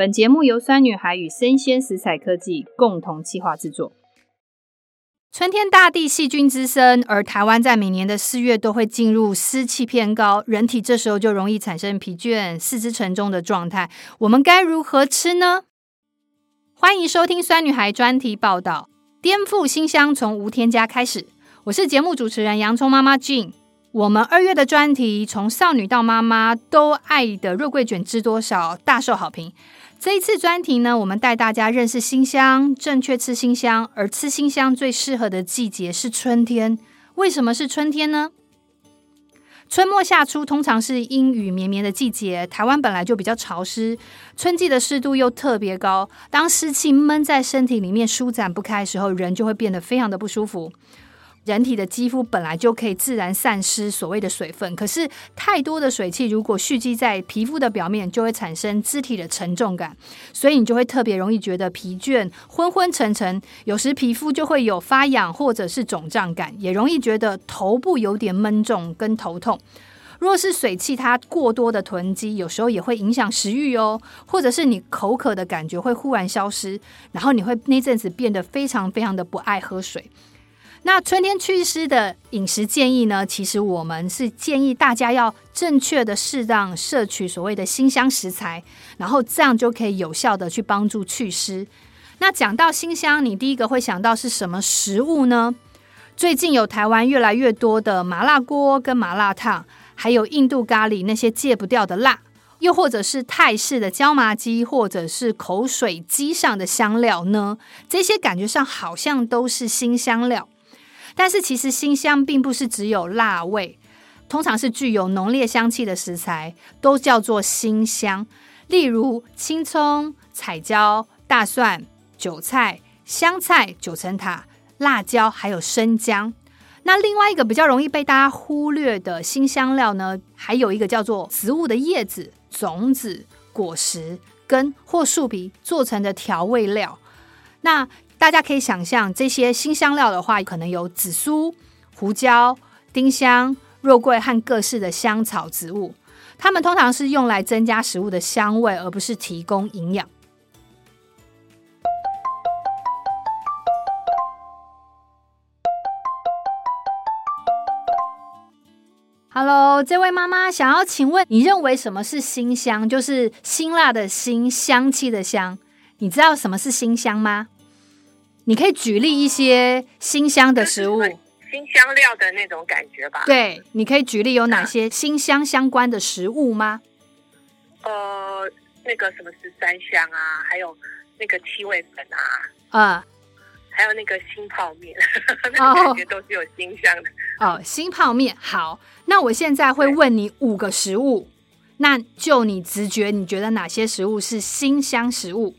本节目由酸女孩与生鲜食材科技共同企划制作。春天大地细菌滋生，而台湾在每年的四月都会进入湿气偏高，人体这时候就容易产生疲倦、四肢沉重的状态。我们该如何吃呢？欢迎收听酸女孩专题报道，颠覆新香从无添加开始。我是节目主持人洋葱妈妈 Jean。我们二月的专题从少女到妈妈都爱的肉桂卷知多少，大受好评。这一次专题呢，我们带大家认识辛香，正确吃辛香，而吃辛香最适合的季节是春天。为什么是春天呢？春末夏初通常是阴雨绵绵的季节，台湾本来就比较潮湿，春季的湿度又特别高，当湿气闷在身体里面舒展不开的时候，人就会变得非常的不舒服。人体的肌肤本来就可以自然散失所谓的水分，可是太多的水汽如果蓄积在皮肤的表面，就会产生肢体的沉重感，所以你就会特别容易觉得疲倦、昏昏沉沉，有时皮肤就会有发痒或者是肿胀感，也容易觉得头部有点闷重跟头痛。若是水汽它过多的囤积，有时候也会影响食欲哦，或者是你口渴的感觉会忽然消失，然后你会那阵子变得非常非常的不爱喝水。那春天祛湿的饮食建议呢？其实我们是建议大家要正确的适当摄取所谓的辛香食材，然后这样就可以有效的去帮助祛湿。那讲到辛香，你第一个会想到是什么食物呢？最近有台湾越来越多的麻辣锅跟麻辣烫，还有印度咖喱那些戒不掉的辣，又或者是泰式的椒麻鸡，或者是口水鸡上的香料呢？这些感觉上好像都是辛香料。但是其实辛香并不是只有辣味，通常是具有浓烈香气的食材都叫做辛香，例如青葱、彩椒、大蒜、韭菜、香菜、九层塔、辣椒，还有生姜。那另外一个比较容易被大家忽略的辛香料呢，还有一个叫做植物的叶子、种子、果实、根或树皮做成的调味料。那大家可以想象，这些新香料的话，可能有紫苏、胡椒、丁香、肉桂和各式的香草植物。它们通常是用来增加食物的香味，而不是提供营养。Hello，这位妈妈想要请问，你认为什么是辛香？就是辛辣的辛，香气的香。你知道什么是辛香吗？你可以举例一些新香的食物，新香料的那种感觉吧。对，你可以举例有哪些新香相关的食物吗？呃，那个什么十三香啊，还有那个七味粉啊，啊、嗯，还有那个新泡面，那个感觉都是有新香的。哦，新泡面。好，那我现在会问你五个食物，那就你直觉，你觉得哪些食物是新香食物？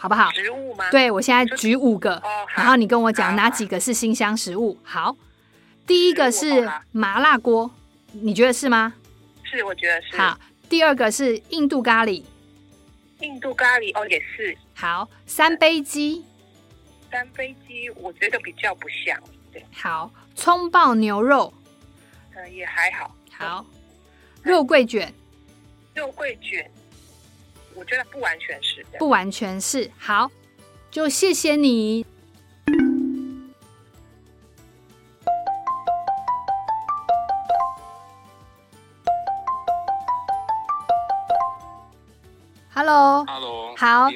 好不好？食物吗？对，我现在举五个，哦、然后你跟我讲哪几个是新香食物。好，第一个是麻辣锅，你觉得是吗？是，我觉得是。好，第二个是印度咖喱，印度咖喱哦，也是。好，三杯鸡，三杯鸡我觉得比较不像。对，好，葱爆牛肉，呃，也还好。好，肉桂卷，肉桂卷。我觉得不完全是，不完全是。好，就谢谢你。Hello，Hello，好，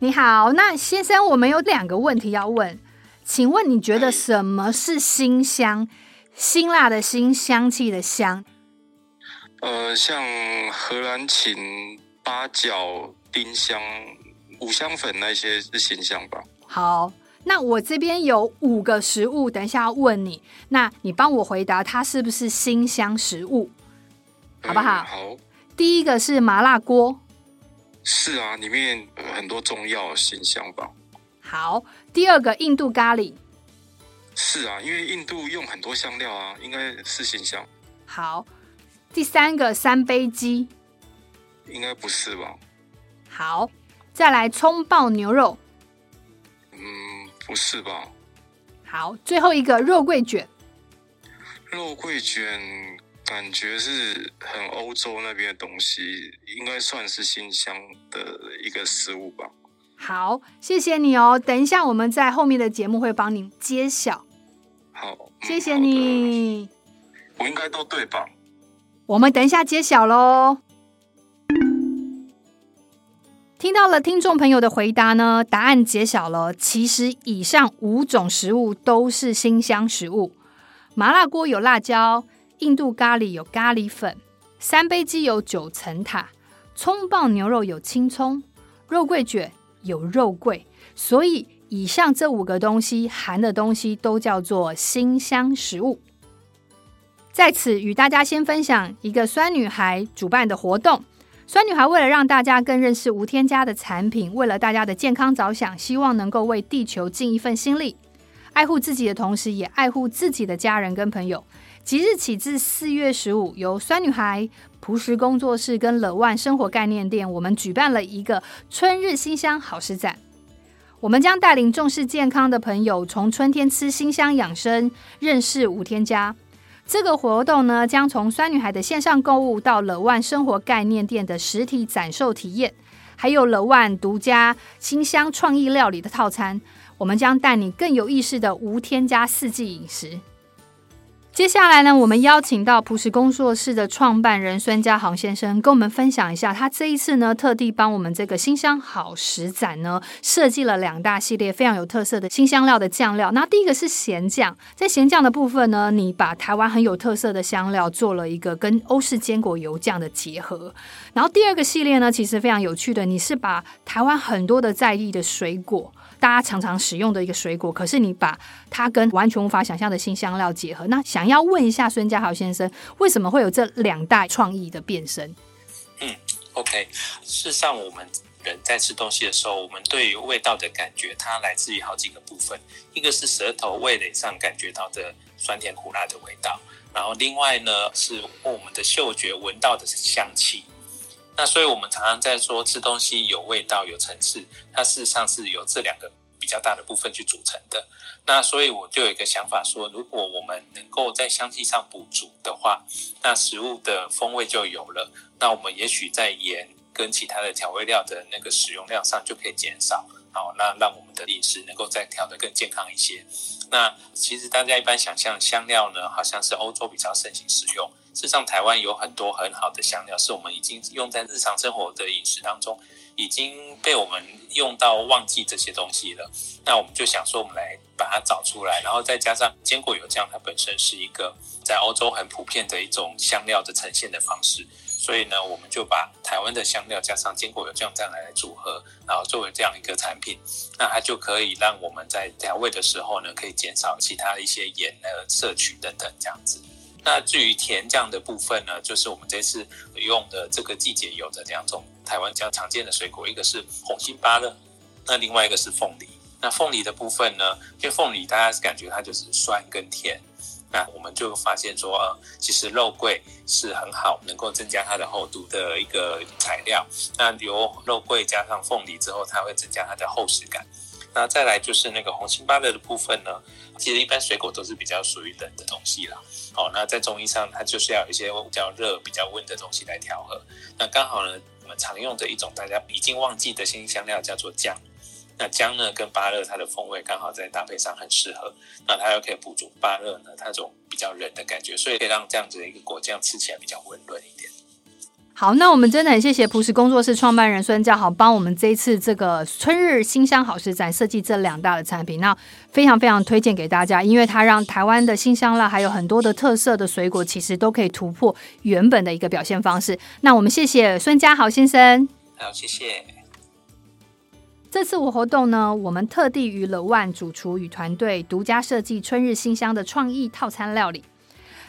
你好。那先生，我们有两个问题要问，请问你觉得什么是辛香？辛辣的辛，香气的香。呃，像荷兰芹。八角、丁香、五香粉那些是新香吧？好，那我这边有五个食物，等一下要问你，那你帮我回答它是不是新香食物，好不好？嗯、好。第一个是麻辣锅，是啊，里面很多中药新香吧？好，第二个印度咖喱，是啊，因为印度用很多香料啊，应该是新香。好，第三个三杯鸡。应该不是吧？好，再来葱爆牛肉。嗯，不是吧？好，最后一个肉桂卷。肉桂卷感觉是很欧洲那边的东西，应该算是新香的一个食物吧。好，谢谢你哦。等一下，我们在后面的节目会帮您揭晓。好，谢谢你。我应该都对吧？我们等一下揭晓喽。听到了听众朋友的回答呢，答案揭晓了。其实以上五种食物都是辛香食物。麻辣锅有辣椒，印度咖喱有咖喱粉，三杯鸡有九层塔，葱爆牛肉有青葱，肉桂卷有肉桂。所以以上这五个东西含的东西都叫做辛香食物。在此与大家先分享一个酸女孩主办的活动。酸女孩为了让大家更认识无添加的产品，为了大家的健康着想，希望能够为地球尽一份心力，爱护自己的同时，也爱护自己的家人跟朋友。即日起至四月十五，由酸女孩、朴实工作室跟乐万生活概念店，我们举办了一个春日新香好食展。我们将带领重视健康的朋友，从春天吃新香养生，认识无添加。这个活动呢，将从酸女孩的线上购物到乐万生活概念店的实体展售体验，还有乐万独家清香创意料理的套餐，我们将带你更有意识的无添加四季饮食。接下来呢，我们邀请到朴实工作室的创办人孙家豪先生，跟我们分享一下，他这一次呢，特地帮我们这个新香好食展呢，设计了两大系列非常有特色的新香料的酱料。那第一个是咸酱，在咸酱的部分呢，你把台湾很有特色的香料做了一个跟欧式坚果油酱的结合。然后第二个系列呢，其实非常有趣的，你是把台湾很多的在地的水果。大家常常使用的一个水果，可是你把它跟完全无法想象的新香料结合。那想要问一下孙家豪先生，为什么会有这两大创意的变身？嗯，OK，事实上，我们人在吃东西的时候，我们对于味道的感觉，它来自于好几个部分。一个是舌头味蕾上感觉到的酸甜苦辣的味道，然后另外呢是我们的嗅觉闻到的香气。那所以，我们常常在说吃东西有味道、有层次，它事实上是由这两个比较大的部分去组成的。那所以我就有一个想法说，如果我们能够在香气上补足的话，那食物的风味就有了。那我们也许在盐跟其他的调味料的那个使用量上就可以减少，好，那让我们的饮食能够再调得更健康一些。那其实大家一般想象香料呢，好像是欧洲比较盛行使用。事实上，台湾有很多很好的香料，是我们已经用在日常生活的饮食当中，已经被我们用到忘记这些东西了。那我们就想说，我们来把它找出来，然后再加上坚果油酱，它本身是一个在欧洲很普遍的一种香料的呈现的方式。所以呢，我们就把台湾的香料加上坚果油酱这样来组合，然后作为这样一个产品，那它就可以让我们在调味的时候呢，可以减少其他一些盐的摄取等等这样子。那至于甜酱的部分呢，就是我们这次用的这个季节有的两种台湾比较常见的水果，一个是红心芭乐，那另外一个是凤梨。那凤梨的部分呢，因为凤梨大家感觉它就是酸跟甜，那我们就发现说，呃，其实肉桂是很好能够增加它的厚度的一个材料。那由肉桂加上凤梨之后，它会增加它的厚实感。那再来就是那个红心芭乐的部分呢，其实一般水果都是比较属于冷的东西啦。好，那在中医上，它就是要有一些比较热、比较温的东西来调和。那刚好呢，我们常用的一种大家已经忘记的新香料叫做姜。那姜呢跟芭乐它的风味刚好在搭配上很适合。那它又可以补足芭乐呢它这种比较冷的感觉，所以可以让这样子的一个果酱吃起来比较温润一点。好，那我们真的很谢谢朴实工作室创办人孙家豪帮我们这一次这个春日新香好食展设计这两大的产品，那非常非常推荐给大家，因为它让台湾的新香辣还有很多的特色的水果，其实都可以突破原本的一个表现方式。那我们谢谢孙家豪先生。好，谢谢。这次我活动呢，我们特地与乐万主厨与团队独家设计春日新香的创意套餐料理。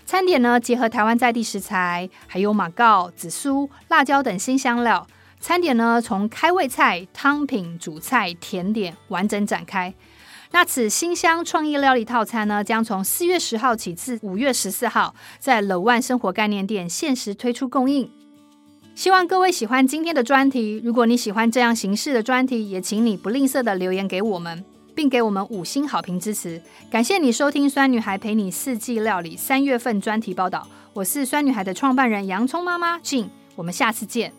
餐点呢，结合台湾在地食材，还有马告、紫苏、辣椒等新香料。餐点呢，从开胃菜、汤品、主菜、甜点完整展开。那此新香创意料理套餐呢，将从四月十号起至五月十四号，在乐万生活概念店限时推出供应。希望各位喜欢今天的专题。如果你喜欢这样形式的专题，也请你不吝啬的留言给我们。并给我们五星好评支持。感谢你收听《酸女孩陪你四季料理》三月份专题报道。我是酸女孩的创办人洋葱妈妈静我们下次见。